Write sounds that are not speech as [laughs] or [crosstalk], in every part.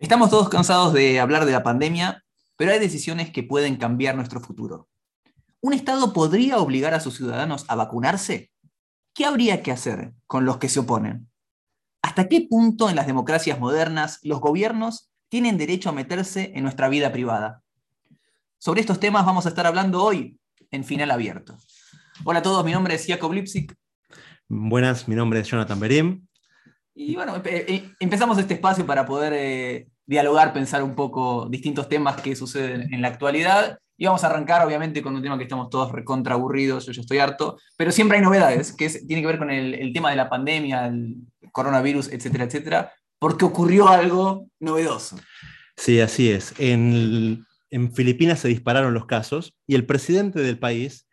Estamos todos cansados de hablar de la pandemia, pero hay decisiones que pueden cambiar nuestro futuro. ¿Un Estado podría obligar a sus ciudadanos a vacunarse? ¿Qué habría que hacer con los que se oponen? ¿Hasta qué punto en las democracias modernas los gobiernos tienen derecho a meterse en nuestra vida privada? Sobre estos temas vamos a estar hablando hoy en Final Abierto. Hola a todos, mi nombre es Jacob Lipsik. Buenas, mi nombre es Jonathan Berim. Y bueno, eh, empezamos este espacio para poder eh, dialogar, pensar un poco distintos temas que suceden en la actualidad. Y vamos a arrancar, obviamente, con un tema que estamos todos recontra aburridos, yo ya estoy harto, pero siempre hay novedades, que tiene que ver con el, tema de la pandemia, el coronavirus, etcétera, etcétera, porque ocurrió algo novedoso. Sí, así es. En, en Filipinas se dispararon los casos y el presidente del país,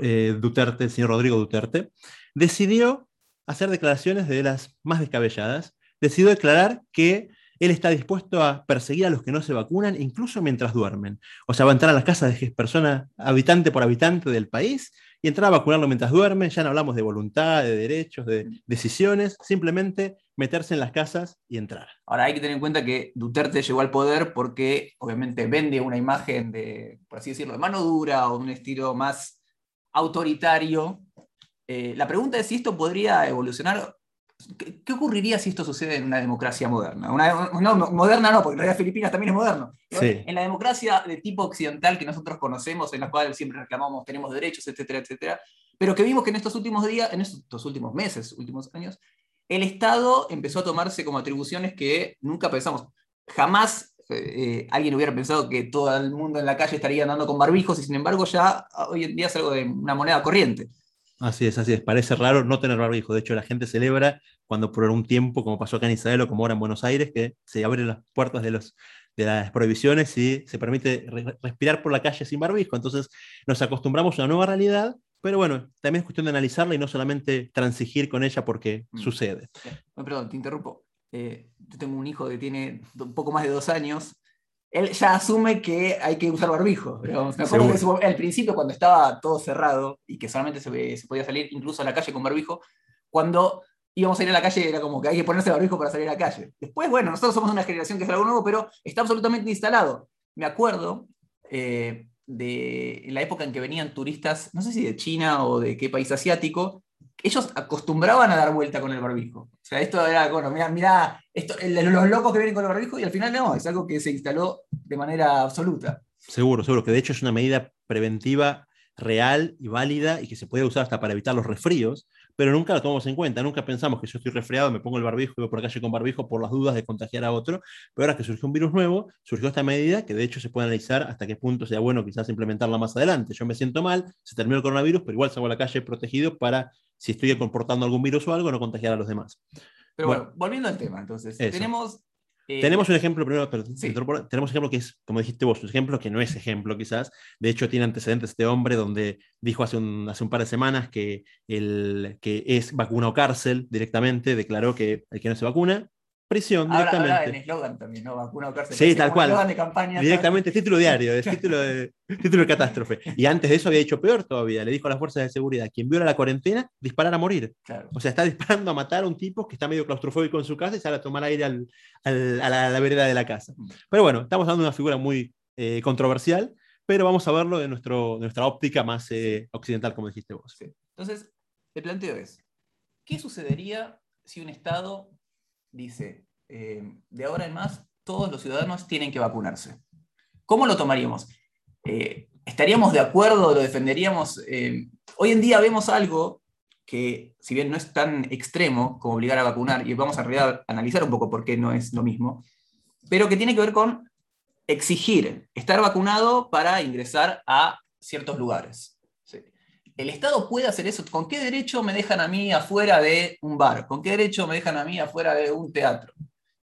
eh, Duterte, el señor Rodrigo Duterte, decidió hacer declaraciones de las más descabelladas. Decidió declarar que él está dispuesto a perseguir a los que no se vacunan, incluso mientras duermen. O sea, va a entrar a las casas de personas, habitante por habitante del país, y entrar a vacunarlo mientras duermen. Ya no hablamos de voluntad, de derechos, de decisiones, simplemente meterse en las casas y entrar. Ahora hay que tener en cuenta que Duterte llegó al poder porque obviamente vende una imagen de, por así decirlo, de mano dura o un estilo más autoritario. Eh, la pregunta es si esto podría evolucionar ¿Qué, ocurriría si esto sucede en una democracia moderna? no, moderna no, porque en realidad Filipinas también es moderno. En la democracia de tipo occidental que nosotros conocemos, en la cual siempre reclamamos tenemos derechos, etcétera, etcétera, pero que vimos que en estos últimos días, en estos últimos meses, últimos años, el Estado empezó a tomarse como atribuciones que nunca pensamos. Jamás eh, alguien hubiera pensado que todo el mundo en la calle estaría andando con barbijos y sin embargo ya hoy en día es algo de una moneda corriente. Así es, así es. Parece raro no tener barbijo. De hecho, la gente celebra cuando por un tiempo, como pasó acá en Israel o como ahora en Buenos Aires, que se abren las puertas de, los, de las prohibiciones y se permite respirar por la calle sin barbijo. Entonces, nos acostumbramos a una nueva realidad, pero bueno, también es cuestión de analizarla y no solamente transigir con ella porque mm. sucede. perdón, te interrumpo. Eh, yo tengo un hijo que tiene un poco más de dos años él ya asume que hay que usar barbijo. Pero me acuerdo que al principio, cuando estaba todo cerrado y que solamente se, se, podía salir incluso a la calle con barbijo, cuando íbamos a ir a la calle era como que hay que ponerse barbijo para salir a la calle. Después, bueno, nosotros somos una generación que es algo nuevo, pero está absolutamente instalado. Me acuerdo eh, de la época en que venían turistas, no sé si de China o de qué país asiático, ellos acostumbraban a dar vuelta con el barbijo. O sea, esto era, bueno, mira, mira los locos que vienen con el barbijo y al final no, es algo que se instaló de manera absoluta. Seguro, seguro, que de hecho es una medida preventiva real y válida y que se puede usar hasta para evitar los resfríos, pero nunca lo tomamos en cuenta, nunca pensamos que yo estoy resfriado, me pongo el barbijo y voy por la calle con barbijo por las dudas de contagiar a otro, pero ahora que surgió un virus nuevo, surgió esta medida que de hecho se puede analizar hasta qué punto sea bueno quizás implementarla más adelante. Yo me siento mal, se terminó el coronavirus, pero igual salgo a la calle protegido para si estoy comportando algún virus o algo, no contagiar a los demás. Pero bueno, volviendo al tema, entonces, tenemos... Eh, tenemos un ejemplo, primero, tenemos un ejemplo que es, como dijiste vos, un ejemplo que no es ejemplo quizás, de hecho tiene antecedentes este hombre donde dijo hace un, hace un par de semanas que, el, que es vacuna o cárcel directamente, declaró que el que no se vacuna prisión directamente. Ahora en eslogan también, ¿no? Vacuna o cárcel. Sí, tal cual. De campaña, directamente, título diario, es título de, [laughs] título de catástrofe. Y antes de eso había dicho peor todavía, le dijo a las fuerzas de seguridad, quien viola la cuarentena, disparar a morir. O sea, está disparando a matar a un tipo que está medio claustrofóbico en su casa y sale a tomar aire al, al, a, la, vereda de la casa. Mm. Pero bueno, estamos dando una figura muy eh, controversial, pero vamos a verlo de, nuestro, nuestra óptica más eh, occidental, como dijiste vos. Entonces, el planteo es, ¿qué sucedería si un Estado dice, eh, de ahora en más, todos los ciudadanos tienen que vacunarse. ¿Cómo lo tomaríamos? Eh, ¿Estaríamos de acuerdo? ¿Lo defenderíamos? Eh, hoy en día vemos algo que, si bien no es tan extremo como obligar a vacunar, y vamos a analizar un poco por qué no es lo mismo, pero que tiene que ver con exigir estar vacunado para ingresar a ciertos lugares el Estado puede hacer eso. ¿Con qué derecho me dejan a mí afuera de un bar? ¿Con qué derecho me dejan a mí afuera de un teatro?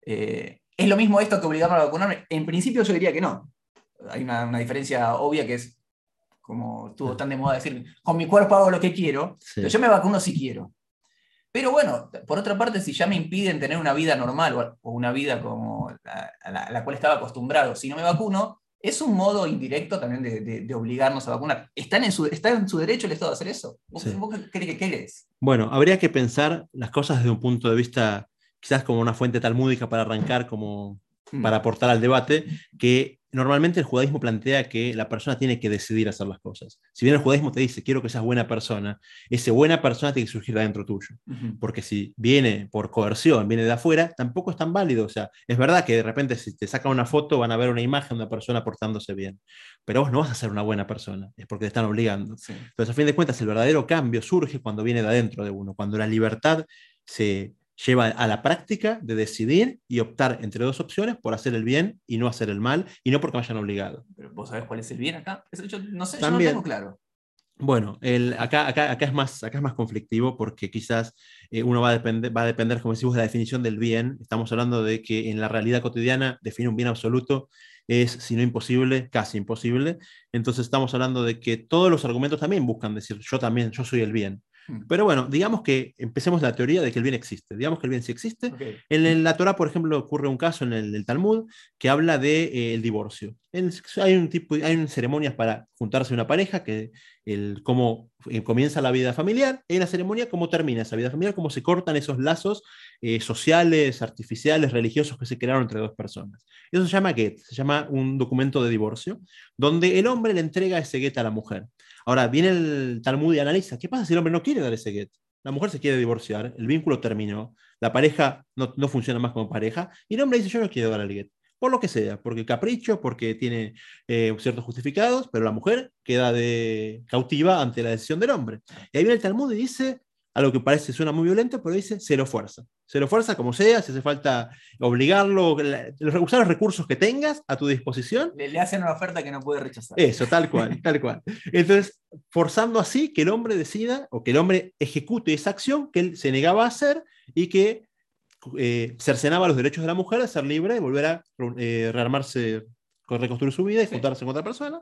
Eh, ¿Es lo mismo esto que obligarme a vacunarme? En principio yo diría que no. Hay una, diferencia obvia que es, como estuvo tan de moda decir, con mi cuerpo hago lo que quiero, pero yo me vacuno si quiero. Pero bueno, por otra parte, si ya me impiden tener una vida normal o una vida como a la cual estaba acostumbrado, si no me vacuno, es un modo indirecto también de, obligarnos a vacunar. ¿Está en, su, ¿Está en su derecho el Estado a hacer eso? ¿Vos, qué, crees? Bueno, habría que pensar las cosas desde un punto de vista quizás como una fuente talmúdica para arrancar como. Para aportar al debate, que normalmente el judaísmo plantea que la persona tiene que decidir hacer las cosas. Si bien el judaísmo te dice, quiero que seas buena persona, ese buena persona tiene que surgir de adentro tuyo. Porque si viene por coerción, viene de afuera, tampoco es tan válido. O sea, es verdad que de repente si te sacan una foto van a ver una imagen de una persona portándose bien. Pero vos no vas a ser una buena persona, es porque te están obligando. Sí. Entonces, a fin de cuentas, el verdadero cambio surge cuando viene de adentro de uno, cuando la libertad se lleva a la práctica de decidir y optar entre dos opciones por hacer el bien y no hacer el mal, y no porque me hayan obligado. Pero vos sabés cuál es el bien acá. Eso yo no sé, También. yo no tengo claro. Bueno, el, acá, acá, acá, es más, acá es más conflictivo porque quizás eh, uno va a, depender, va a depender, como decimos, de la definición del bien. Estamos hablando de que en la realidad cotidiana definir un bien absoluto es, si no imposible, casi imposible. Entonces estamos hablando de que todos los argumentos también buscan decir, yo también, yo soy el bien. Mm. Pero bueno, digamos que empecemos la teoría de que el bien existe. Digamos que el bien sí existe. En la Torah, por ejemplo, ocurre un caso en el, el Talmud que habla del de, eh, el divorcio. En- hay, un tipo, hay ceremonias para juntarse una pareja, que cómo eh, comienza la vida familiar, en la ceremonia cómo termina esa vida familiar, cómo se cortan esos lazos eh, sociales, artificiales, religiosos que se crearon entre dos personas. Eso se llama get, se llama un documento de divorcio, donde el hombre le entrega ese get a la mujer. Ahora, viene el Talmud y analiza, ¿qué pasa si el hombre no quiere dar ese get? La mujer se quiere divorciar, el vínculo terminó, la pareja no, no funciona más como pareja, y el hombre dice, yo no quiero dar el get. Por lo que sea, porque capricho, porque tiene eh, ciertos justificados, pero la mujer queda de cautiva ante la decisión del hombre. Y ahí viene el Talmud y dice, algo que parece suena muy violento, pero dice cero fuerza. Cero fuerza, como sea, si hace falta obligarlo, usar los recursos que tengas a tu disposición, Le, le hacen una oferta que no puede rechazar. eso, tal cual, [laughs] tal cual. Entonces, forzando así que el hombre decida o que el hombre ejecute esa acción que él se negaba a hacer y que eh, cercenaba los derechos de la mujer a ser libre y volver a eh, rearmarse, reconstruir su vida y Sí. juntarse con otra persona,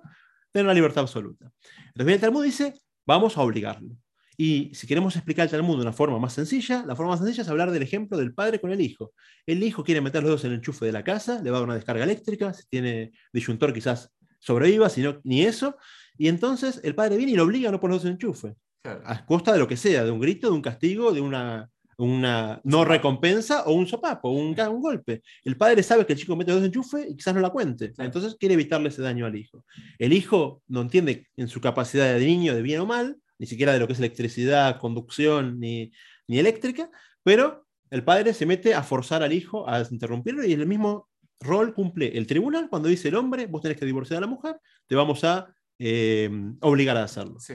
tener una libertad absoluta. Entonces, el Talmud dice, vamos a obligarlo. Y si queremos explicar el Talmud de una forma más sencilla, la forma más sencilla es hablar del ejemplo del padre con el hijo. El hijo quiere meter los dedos en el enchufe de la casa, le va a dar una descarga eléctrica, si tiene disyuntor quizás sobreviva, si no, ni eso. Y entonces el padre viene y lo obliga a no poner los dedos en el enchufe, Claro. a costa de lo que sea, de un grito, de un castigo, de una, una no recompensa o un sopapo, un, un golpe. El padre sabe que el chico mete los dedos en enchufe y quizás no la cuente. Entonces quiere evitarle ese daño al hijo. El hijo no entiende en su capacidad de niño de bien o mal, ni siquiera de lo que es electricidad, conducción, ni, ni eléctrica, pero el padre se mete a forzar al hijo a interrumpirlo y el mismo rol cumple el tribunal cuando dice el hombre, vos tenés que divorciar a la mujer, te vamos a eh, obligar a hacerlo. Sí.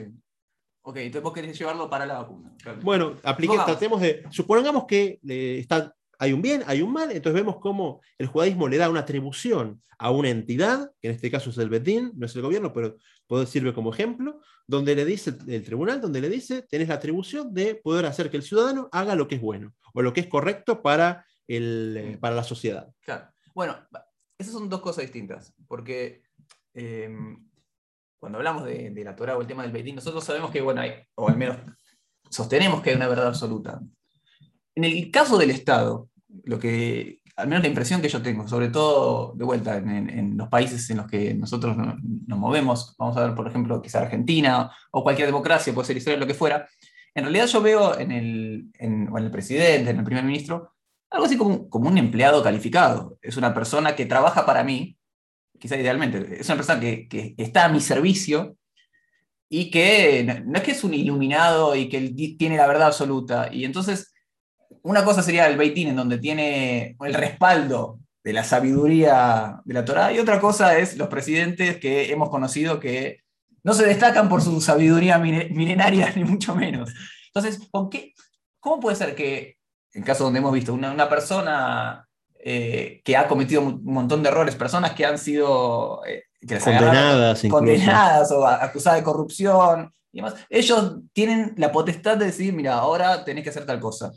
Ok, entonces vos querés llevarlo para la vacuna. Claro. Bueno, aplique, tratemos de, supongamos que eh, está, hay un bien, hay un mal, entonces vemos cómo el judaísmo le da una atribución a una entidad, que en este caso es el Bedín, no es el gobierno, pero puede sirve como ejemplo, donde le dice el tribunal, donde le dice, tenés la atribución de poder hacer que el ciudadano haga lo que es bueno o lo que es correcto para, el, eh, para la sociedad. Claro. Bueno, esas son dos cosas distintas, porque eh, cuando hablamos de, de la Torah o el tema del Beitín, nosotros sabemos que, bueno, hay, o al menos sostenemos que hay una verdad absoluta. En el caso del Estado, lo que, al menos la impresión que yo tengo, sobre todo de vuelta en, en- en los países en los que nosotros no- nos movemos, vamos a ver, por ejemplo, quizá Argentina o cualquier democracia, puede ser Israel, lo que fuera, en realidad yo veo en el, en- o en el presidente, en el primer ministro, algo así como, como un empleado calificado. Es una persona que trabaja para mí, quizá idealmente, es una persona que, está a mi servicio y que no, es que es un iluminado y que tiene la verdad absoluta. Y entonces, una cosa sería el Beitín, en donde tiene el respaldo de la sabiduría de la Torá, y otra cosa es los presidentes que hemos conocido que no se destacan por su sabiduría milenaria, [laughs] ni mucho menos. Entonces, ¿con qué, ¿cómo puede ser que, en caso donde hemos visto una persona eh, que ha cometido un montón de errores, personas que han sido eh, que Condenadas, condenadas o acusadas de corrupción y demás, ellos tienen la potestad de decir, mira, ahora tenés que hacer tal cosa.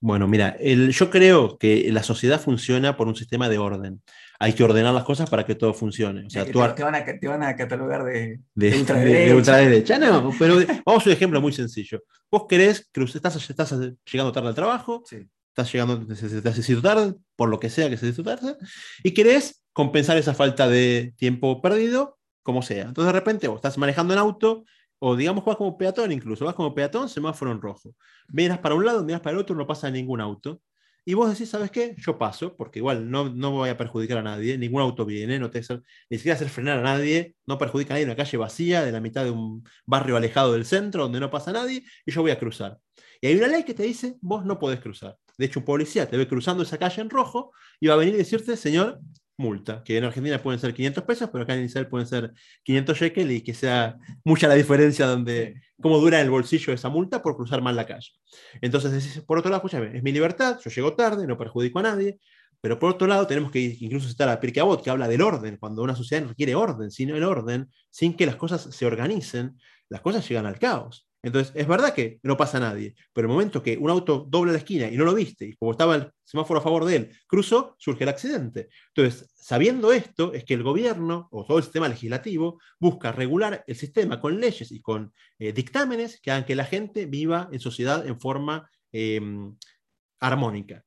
Bueno, mira, el- yo creo que la sociedad funciona por un sistema de orden. Hay que ordenar las cosas para que todo funcione. O sea, Que tú te, te van a, te van a catalogar de, de, de de- ultraderecha. de ultraderecha. No, pero vamos a un ejemplo muy sencillo. Vos querés, que estás, estás llegando tarde al trabajo, Sí. Estás llegando, necesito tarde, por lo que sea que se tarde, y querés compensar esa falta de tiempo perdido, como sea. Entonces de repente vos estás manejando en auto, o digamos vas como peatón incluso, vas como peatón, semáforo en rojo. Miras para un lado, miras para el otro, no pasa ningún auto. y vos decís, ¿sabes qué? Yo paso, porque igual no, no voy a perjudicar a nadie, ningún auto viene, no te ni siquiera hacer frenar a nadie, no perjudica a nadie una calle vacía, de la mitad de un barrio alejado del centro, donde no pasa nadie, y yo voy a cruzar. Y hay una ley que te dice, vos no podés cruzar. De hecho, un policía te ve cruzando esa calle en rojo y va a venir y decirte, señor, multa, que en Argentina pueden ser 500 pesos, pero acá en Israel pueden ser 500 shekels y que sea mucha la diferencia donde, cómo dura el bolsillo esa multa por cruzar mal la calle. Entonces, por otro lado, escúchame, es mi libertad, yo llego tarde, no perjudico a nadie, pero por otro lado tenemos que incluso citar a Pirkei Avot, que habla del orden, cuando una sociedad requiere orden, sino el orden, sin que las cosas se organicen, las cosas llegan al caos. Entonces, es verdad que no pasa nadie, pero el momento que un auto dobla la esquina y no lo viste, y como estaba el semáforo a favor de él, cruzó, surge el accidente. Entonces, sabiendo esto, es que el gobierno o todo el sistema legislativo busca regular el sistema con leyes y con eh, dictámenes que hagan que la gente viva en sociedad en forma em, armónica.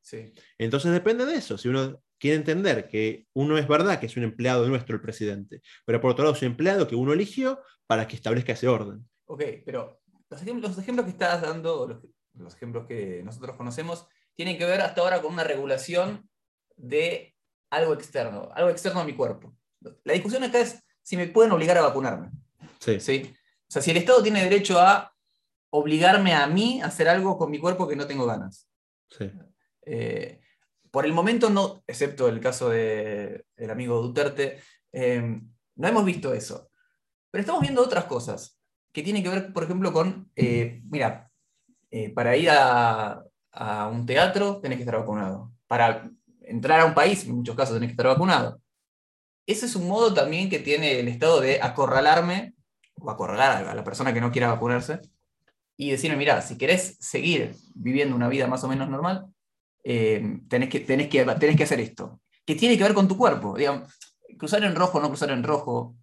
Entonces, depende de eso. Si uno quiere entender que uno es verdad que es un empleado nuestro, el presidente, pero por otro lado es un empleado que uno eligió para que establezca ese orden. Ok, pero los ejemplos, que estás dando, los, ejemplos que nosotros conocemos, tienen que ver hasta ahora con una regulación de algo externo, algo externo a mi cuerpo. La discusión acá es si me pueden obligar a vacunarme. Sí. ¿sí? O sea, si el Estado tiene derecho a obligarme a mí a hacer algo con mi cuerpo que no tengo ganas. Sí. Eh, por el momento no, excepto el caso del amigo Duterte, eh, no hemos visto eso. Pero estamos viendo otras cosas que tiene que ver, por ejemplo, con, eh, mira, eh, para ir a, un teatro tenés que estar vacunado. Para entrar a un país, en muchos casos tenés que estar vacunado. Ese es un modo también que tiene el Estado de acorralarme o acorralar a la persona que no quiera vacunarse y decirme, mira, si querés seguir viviendo una vida más o menos normal, eh, tenés, que, tenés, que, tenés que hacer esto. Que tiene que ver con tu cuerpo. Digamos, cruzar en rojo o no cruzar en rojo,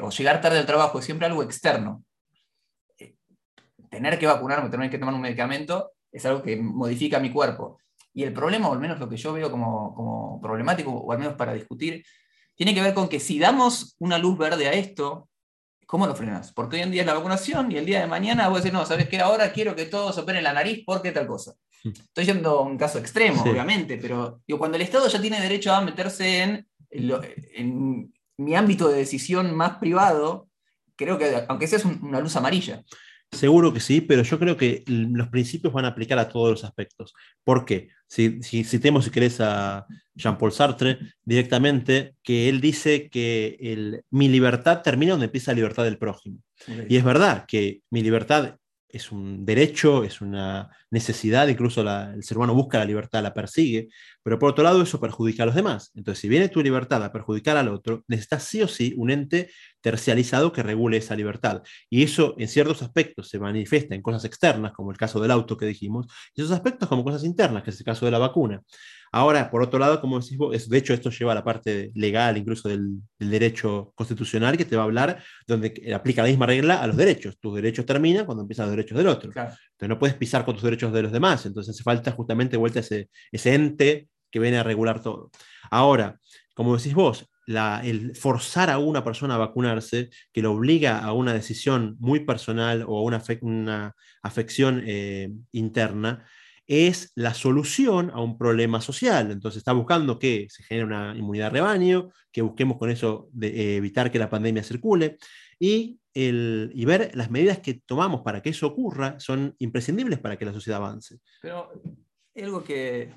o llegar tarde al trabajo, es siempre algo externo tener que vacunarme, tener que tomar un medicamento, es algo que modifica mi cuerpo. Y el problema, o al menos lo que yo veo como, problemático, o al menos para discutir, tiene que ver con que si damos una luz verde a esto, ¿cómo lo frenas? Porque hoy en día es la vacunación y el día de mañana voy a decir, no, ¿sabes qué? Ahora quiero que todos operen la nariz porque tal cosa. Estoy yendo a un caso extremo, obviamente, pero digo, cuando el Estado ya tiene derecho a meterse en, en, mi ámbito de decisión más privado, creo que aunque sea una luz amarilla. Seguro que sí, pero yo creo que los principios van a aplicar a todos los aspectos. ¿Por qué? Si, si citemos, si querés, a Jean-Paul Sartre directamente, que él dice que el, mi libertad termina donde empieza la libertad del prójimo. Y es verdad que mi libertad es un derecho, es una necesidad, incluso el ser humano busca la libertad, la persigue, pero por otro lado eso perjudica a los demás. Entonces, si viene tu libertad a perjudicar al otro, necesitas sí o sí un ente tercializado que regule esa libertad. Y eso en ciertos aspectos se manifiesta en cosas externas, como el caso del auto que dijimos, y esos aspectos como cosas internas, que es el caso de la vacuna. Ahora, por otro lado, como decís vos, de hecho esto lleva a la parte legal, incluso del, derecho constitucional, que te va a hablar, donde aplica la misma regla a los derechos. Tus derechos terminan cuando empiezan los derechos del otro. Entonces no puedes pisar con tus derechos de los demás. Entonces hace falta justamente vuelta ese, ese ente que viene a regular todo. Ahora, como decís vos, el forzar a una persona a vacunarse, que lo obliga a una decisión muy personal o a una, una afección eh, interna, es la solución a un problema social. Entonces está buscando que se genere una inmunidad de rebaño, que busquemos con eso de, eh, evitar que la pandemia circule y, el, y ver las medidas que tomamos para que eso ocurra son imprescindibles para que la sociedad avance. Pero algo que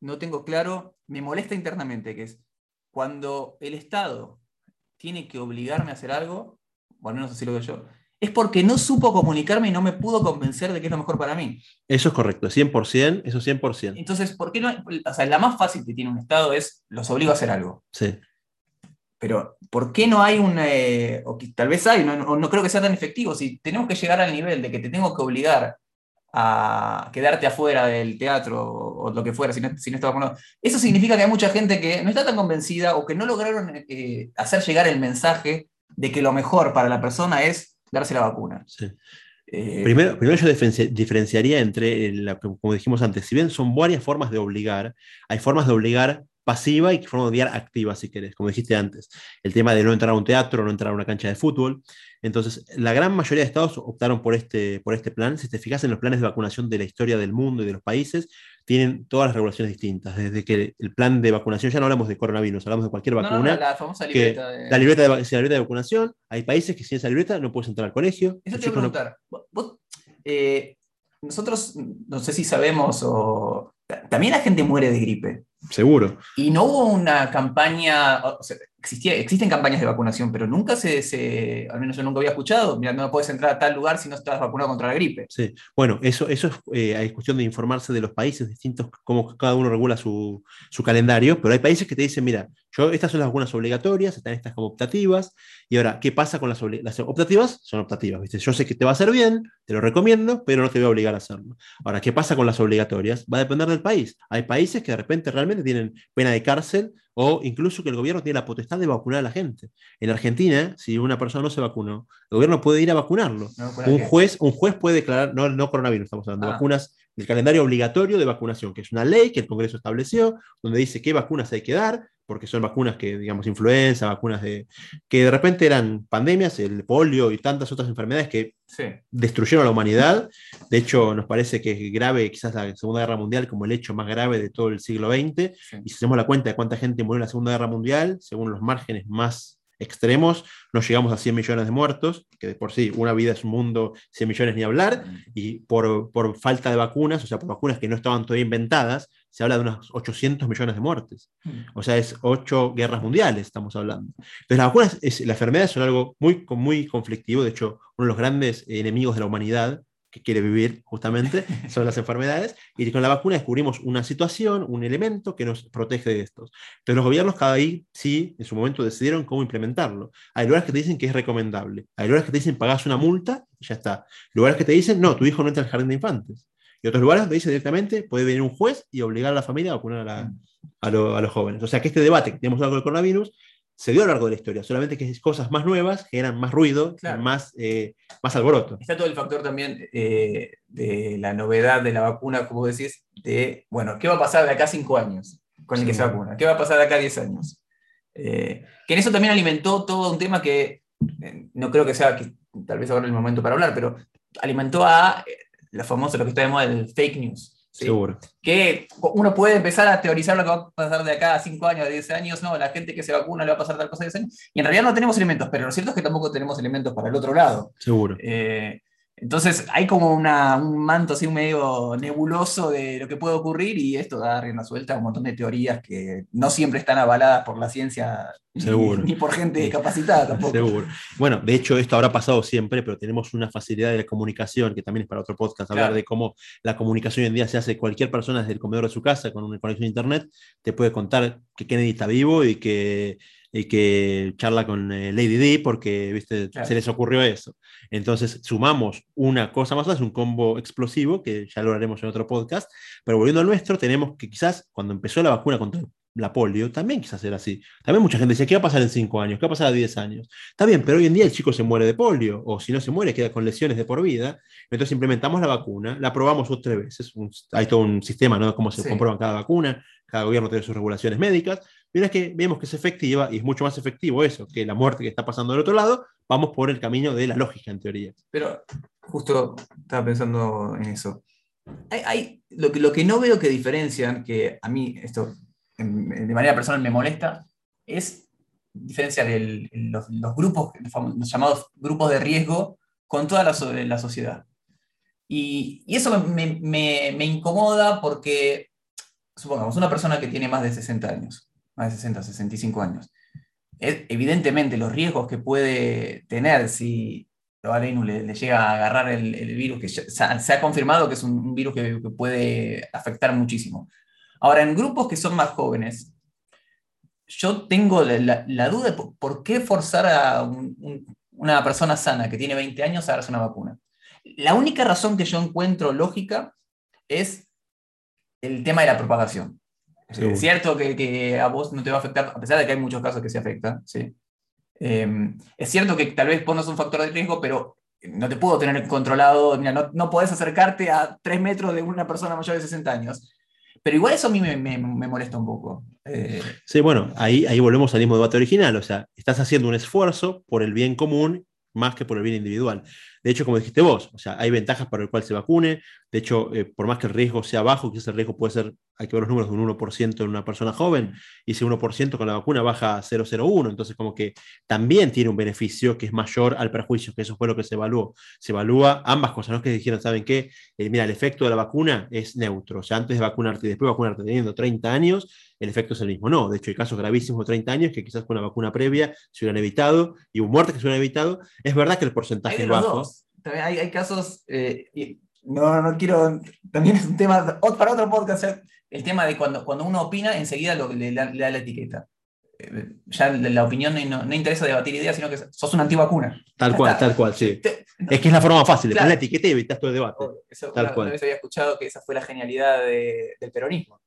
no tengo claro, me molesta internamente, que es cuando el Estado tiene que obligarme a hacer algo, o al menos así lo veo yo, es porque no supo comunicarme y no me pudo convencer de que es lo mejor para mí. Eso es correcto, 100%, eso 100%. Entonces, ¿por qué no? O sea, la más fácil que tiene un Estado es los obligo a hacer algo. Sí. Pero, ¿por qué no hay un, eh, o tal vez hay, no, no, creo que sea tan efectivo, si tenemos que llegar al nivel de que te tengo que obligar a quedarte afuera del teatro o, lo que fuera, si no, si no eso significa que hay mucha gente que no está tan convencida o que no lograron eh, hacer llegar el mensaje de que lo mejor para la persona es darse la vacuna. Eh, primero, primero yo diferenciaría entre, como dijimos antes, si bien son varias formas de obligar, hay formas de obligar pasiva y formas de obligar activa, si querés, como dijiste antes. El tema de no entrar a un teatro, no entrar a una cancha de fútbol. Entonces, la gran mayoría de estados optaron por este, por este plan. Si te fijas en los planes de vacunación de la historia del mundo y de los países, tienen todas las regulaciones distintas. Desde que el plan de vacunación, ya no hablamos de coronavirus, hablamos de cualquier vacuna. No, la famosa libreta. de... La libreta de, la libreta de vacunación. Hay países que sin esa libreta no puedes entrar al colegio. Eso te voy a preguntar. Eh, nosotros, no sé si sabemos o... También la gente muere de gripe. Seguro. Y no hubo una campaña, o sea, existen campañas de vacunación, pero nunca se, se, al menos yo nunca había escuchado, mira, no puedes entrar a tal lugar si no estás vacunado contra la gripe. Sí, bueno, eso, eso es eh, cuestión de informarse de los países distintos, cómo cada uno regula su, su, calendario, pero hay países que te dicen, mira, yo, estas son las vacunas obligatorias, están estas como optativas, y ahora, ¿qué pasa con las, las optativas? Son optativas, ¿viste? Yo sé que te va a hacer bien, te lo recomiendo, pero no te voy a obligar a hacerlo. Ahora, ¿qué pasa con las obligatorias? Va a depender del país. Hay países que de repente realmente tienen pena de cárcel o incluso que el gobierno tiene la potestad de vacunar a la gente. En Argentina, si una persona no se vacunó, el gobierno puede ir a vacunarlo. un, juez, un juez puede declarar, no, no coronavirus, estamos hablando de ah. vacunas, del calendario obligatorio de vacunación, que es una ley que el Congreso estableció, donde dice qué vacunas hay que dar, porque son vacunas que, digamos, influenza, vacunas de, que de repente eran pandemias, el polio y tantas otras enfermedades que destruyeron a la humanidad. De hecho, nos parece que es grave quizás la Segunda Guerra Mundial como el hecho más grave de todo el siglo XX. Y si hacemos la cuenta de cuánta gente murió en la Segunda Guerra Mundial, según los márgenes más extremos, no llegamos a 100 millones de muertos, que de por sí una vida es un mundo, 100 millones ni hablar, y por, por falta de vacunas, o sea, por vacunas que no estaban todavía inventadas, se habla de unos 800 millones de muertes. Mm. O sea, es ocho guerras mundiales, estamos hablando. Entonces, las vacunas, es, las enfermedades son algo muy, muy conflictivo. De hecho, uno de los grandes enemigos de la humanidad que quiere vivir justamente [laughs] son las enfermedades. Y con la vacuna descubrimos una situación, un elemento que nos protege de estos. Pero los gobiernos cada ahí sí, en su momento decidieron cómo implementarlo. Hay lugares que te dicen que es recomendable. Hay lugares que te dicen pagas una multa y ya está. Lugares que te dicen, no, tu hijo no entra al jardín de infantes. Y otros lugares donde dice directamente, puede venir un juez y obligar a la familia a vacunar a, los jóvenes. O sea que este debate que tenemos algo del coronavirus se dio a lo largo de la historia, solamente que cosas más nuevas generan más ruido, más, eh, más alboroto. Está todo el factor también eh, de la novedad de la vacuna, como decís, de, bueno, ¿qué va a pasar de acá a cinco años con el que se vacuna? ¿Qué va a pasar de acá a diez años? Eh, que en eso también alimentó todo un tema que no creo que sea, que, tal vez ahora el momento para hablar, pero alimentó a la famosa, lo que está de moda, el fake news. Seguro. Que uno puede empezar a teorizar lo que va a pasar de acá a 5 años, a 10 años, no, la gente que se vacuna le va a pasar tal cosa a 10 años. Y en realidad no tenemos elementos, pero lo cierto es que tampoco tenemos elementos para el otro lado. Seguro. Eh, entonces hay como una, un manto así medio nebuloso de lo que puede ocurrir y esto da rienda suelta a un montón de teorías que no siempre están avaladas por la ciencia Ni, por gente capacitada tampoco. Seguro. Bueno, de hecho esto habrá pasado siempre, pero tenemos una facilidad de comunicación que también es para otro podcast, hablar de cómo la comunicación hoy en día se hace cualquier persona desde el comedor de su casa con una conexión a internet, te puede contar que Kennedy está vivo y que y que charla con eh, Lady D porque ¿viste? se les ocurrió eso. Entonces sumamos una cosa más, es un combo explosivo que ya lo haremos en otro podcast, pero volviendo al nuestro, tenemos que quizás cuando empezó la vacuna contra la polio, también quizás era así. También mucha gente decía, ¿qué va a pasar en 5 años? ¿Qué va a pasar a 10 años? Está bien, pero hoy en día el chico se muere de polio, o si no se muere, queda con lesiones de por vida. Entonces implementamos la vacuna, la probamos otra vez. hay todo un sistema, ¿no? Cómo se comprueba cada vacuna, cada gobierno tiene sus regulaciones médicas. Una vez que vemos que es efectiva, y es mucho más efectivo eso que la muerte que está pasando del otro lado, vamos por el camino de la lógica, en teoría. Pero justo estaba pensando en eso. Hay, lo, que, lo que no veo que diferencian, que a mí esto de manera personal me molesta, es diferenciar los, grupos, los llamados grupos de riesgo, con toda la, la sociedad. Y, y eso me, me, me, incomoda porque, supongamos, una persona que tiene más de 60 años, más de 60, 65 años, evidentemente los riesgos que puede tener si a le, le, llega a agarrar el, virus, que se ha, confirmado que es un, virus que, puede afectar muchísimo. Ahora, en grupos que son más jóvenes, yo tengo la, duda por, qué forzar a una persona sana que tiene 20 años a darse una vacuna. La única razón que yo encuentro lógica es el tema de la propagación. Es cierto que, a vos no te va a afectar, a pesar de que hay muchos casos que se afectan. ¿sí? Em, es cierto que tal vez vos no un factor de riesgo, pero no te puedo tener controlado. Mira, no, no podés acercarte a 3 metros de una persona mayor de 60 años. Pero igual eso a mí me, molesta un poco. Eh, sí, bueno, ahí, ahí volvemos al mismo debate original. O sea, estás haciendo un esfuerzo por el bien común más que por el bien individual. De hecho, como dijiste vos, o sea, hay ventajas para el cual se vacune, De hecho, eh, por más que el riesgo sea bajo, quizás el riesgo puede ser, hay que ver los números de un 1% en una persona joven, y ese 1% con la vacuna baja a 0,01, entonces como que también tiene un beneficio que es mayor al perjuicio, que eso fue lo que se evaluó. Se evalúa ambas cosas, no que dijeron, ¿saben qué? Eh, mira, el efecto de la vacuna es neutro, o sea, antes de vacunarte y después de vacunarte teniendo 30 años, el efecto es el mismo. No, de hecho hay casos gravísimos de 30 años que quizás con una vacuna previa se hubieran evitado, y hubo muertes que se hubieran evitado. Es verdad que el porcentaje es bajo. También hay, hay casos... Eh, no, no quiero, también es un tema para otro podcast, el tema de cuando, cuando uno opina, enseguida le, da la etiqueta. Eh, ya la, opinión no, no, interesa debatir ideas, sino que sos una antivacuna. Tal cual, tal cual, sí. es que es la forma más fácil, le pones la etiqueta y evitas todo el debate. tal cual. vez había escuchado que esa fue la genialidad del peronismo.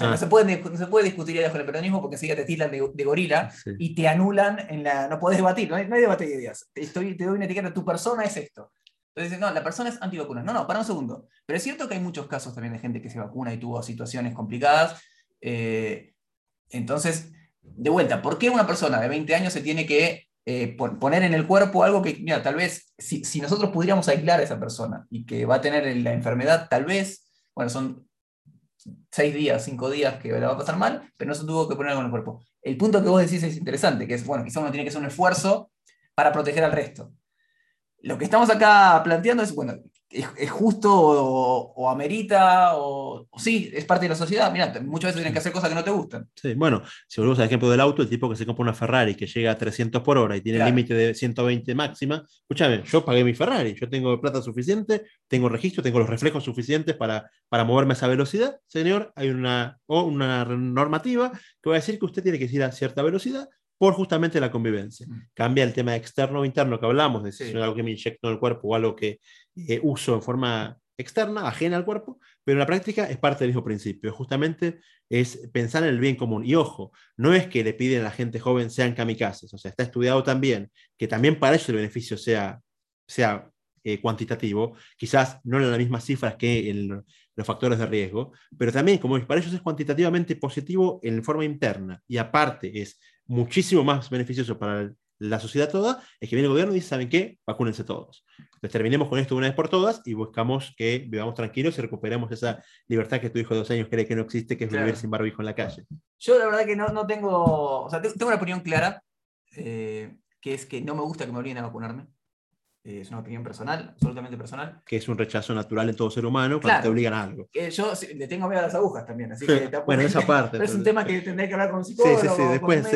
No, ah. se puede, no se puede discutir ideas con el peronismo porque enseguida te tiran de, gorila y te anulan en la. No podés debatir, no hay, no hay debate de ideas. Estoy, te doy una etiqueta, tu persona es esto. Entonces no, la persona es antivacuna. No, no, para un segundo. Pero es cierto que hay muchos casos también de gente que se vacuna y tuvo situaciones complicadas. Eh, entonces, de vuelta, ¿por qué una persona de 20 años se tiene que eh, poner en el cuerpo algo que, mira, tal vez si, si, nosotros pudiéramos aislar a esa persona y que va a tener la enfermedad, tal vez, bueno, son seis días, cinco días que la va a pasar mal, pero no se tuvo que poner algo en el cuerpo. El punto que vos decís es interesante, que es, bueno, quizá uno tiene que hacer un esfuerzo para proteger al resto. Lo que estamos acá planteando es, bueno, ¿es, justo o, amerita o, sí, es parte de la sociedad? Mira, muchas veces tienen que hacer cosas que no te gustan. Sí, bueno, si volvemos al ejemplo del auto, el tipo que se compra una Ferrari que llega a 300 por hora y tiene el límite de 120 máxima, escúchame, yo pagué mi Ferrari, yo tengo plata suficiente, tengo registro, tengo los reflejos suficientes para, para moverme a esa velocidad, señor, hay una, o una normativa que va a decir que usted tiene que ir a cierta velocidad por justamente la convivencia. Mm. Cambia el tema externo o interno que hablamos, de si es algo que me inyecto en el cuerpo o algo que eh, uso en forma externa, ajena al cuerpo, pero la práctica es parte del mismo principio. Justamente es pensar en el bien común. Y ojo, no es que le piden a la gente joven sean kamikazes, o sea, está estudiado también que también para ellos el beneficio sea, sea eh, cuantitativo, quizás no en las mismas cifras que en los factores de riesgo, pero también como para ellos es cuantitativamente positivo en forma interna y aparte es muchísimo más beneficioso para la sociedad toda, es que viene el gobierno y dice, ¿saben qué? Vacúnense todos. Entonces terminemos con esto una vez por todas y buscamos que vivamos tranquilos y recuperemos esa libertad que tu hijo de dos años cree que no existe, que es vivir sin barbijo en la calle. Yo la verdad que no, no tengo, o sea, tengo una opinión clara, eh, que es que no me gusta que me obliguen a vacunarme. Eh, es una opinión personal, absolutamente personal. Que es un rechazo natural en todo ser humano cuando te obligan a algo. Que yo le tengo miedo a las agujas también, así que Bueno, esa parte. pero es un tema que tendré que hablar con un psicólogo. Sí, sí, sí, después.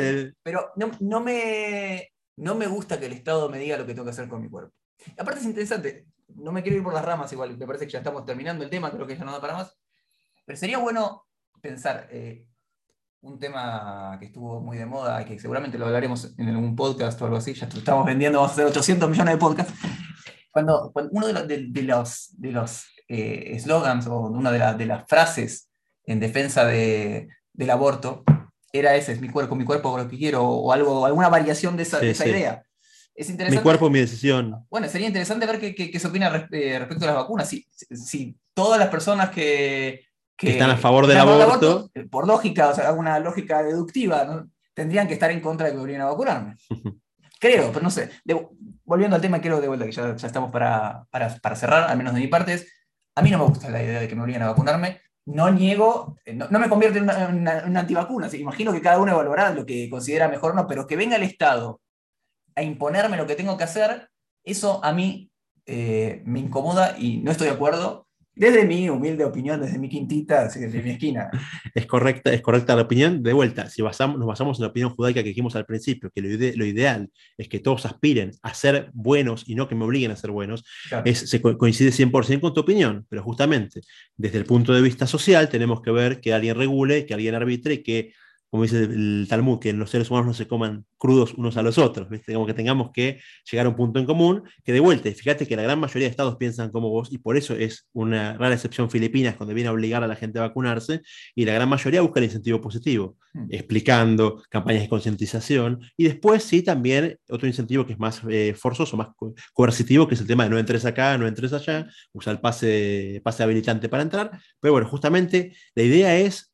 Pero no, no, me, no me gusta que el Estado me diga lo que tengo que hacer con mi cuerpo. Aparte es interesante, no me quiero ir por las ramas igual, me parece que ya estamos terminando el tema, creo que ya no da para más. Pero sería bueno pensar, eh, un tema que estuvo muy de moda, y que seguramente lo hablaremos en algún podcast o algo así, ya estamos vendiendo, vamos a hacer 800 millones de podcasts. Cuando, uno de, los de, los eh, slogans o una de, las frases en defensa del aborto era ese, es mi cuerpo, mi cuerpo, lo que quiero, o algo, alguna variación de esa, idea. Es interesante. Mi cuerpo, mi decisión. Bueno, sería interesante ver qué, se opina eh, respecto a las vacunas. Si, si todas las personas que, que, están a favor del aborto, eh, por lógica, o sea, alguna lógica deductiva, tendrían que estar en contra de que me a vacunarme. [laughs] Creo, pero no sé. volviendo al tema, quiero de vuelta, que ya, estamos para, para, cerrar, al menos de mi parte, a mí no me gusta la idea de que me obliguen a vacunarme. No niego, eh, no, me convierte en una, antivacuna. imagino que cada uno evaluará lo que considera mejor o no, pero que venga el Estado a imponerme lo que tengo que hacer, eso a mí eh, me incomoda y no estoy de acuerdo. Desde mi humilde opinión, desde mi quintita, desde mi esquina. [laughs] Es correcta, es correcta la opinión. De vuelta, si basamos, nos basamos en la opinión judaica que dijimos al principio, que lo, ideal es que todos aspiren a ser buenos y no que me obliguen a ser buenos, es, se coincide 100% con tu opinión, pero justamente desde el punto de vista social tenemos que ver que alguien regule, que alguien arbitre, que como dice el Talmud, que los seres humanos no se coman crudos unos a los otros, ¿viste? Como que tengamos que llegar a un punto en común, que de vuelta, fíjate que la gran mayoría de estados piensan como vos, y por eso es una rara excepción Filipinas cuando viene a obligar a la gente a vacunarse, y la gran mayoría busca el incentivo positivo, hmm. explicando campañas de concientización, y después sí también otro incentivo que es más eh, forzoso, más coercitivo, que es el tema de no entres acá, no entres allá, usa el pase, pase habilitante para entrar, pero bueno, justamente la idea es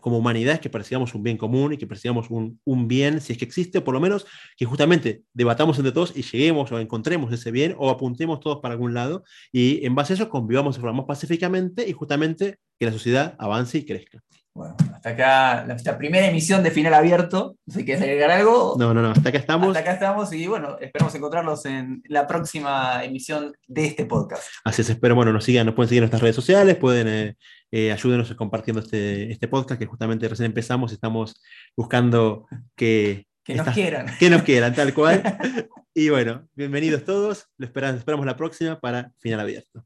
como humanidad es que persigamos un bien común y que persigamos un, un, bien, si es que existe, por lo menos que justamente debatamos entre todos y lleguemos o encontremos ese bien o apuntemos todos para algún lado y en base a eso convivamos y formamos pacíficamente y justamente que la sociedad avance y crezca. Bueno, hasta acá nuestra primera emisión de Final Abierto. Si quieres agregar algo. No, no, no, hasta acá estamos. Hasta acá estamos y bueno, esperamos encontrarlos en la próxima emisión de este podcast. Así es, espero, bueno, nos sigan, nos pueden seguir en nuestras redes sociales, pueden eh, eh, ayúdenos compartiendo este, este podcast que justamente recién empezamos, estamos buscando que... Que nos quieran. Que nos quieran, tal cual. [laughs] y bueno, bienvenidos todos, lo esperamos, esperamos la próxima para Final Abierto.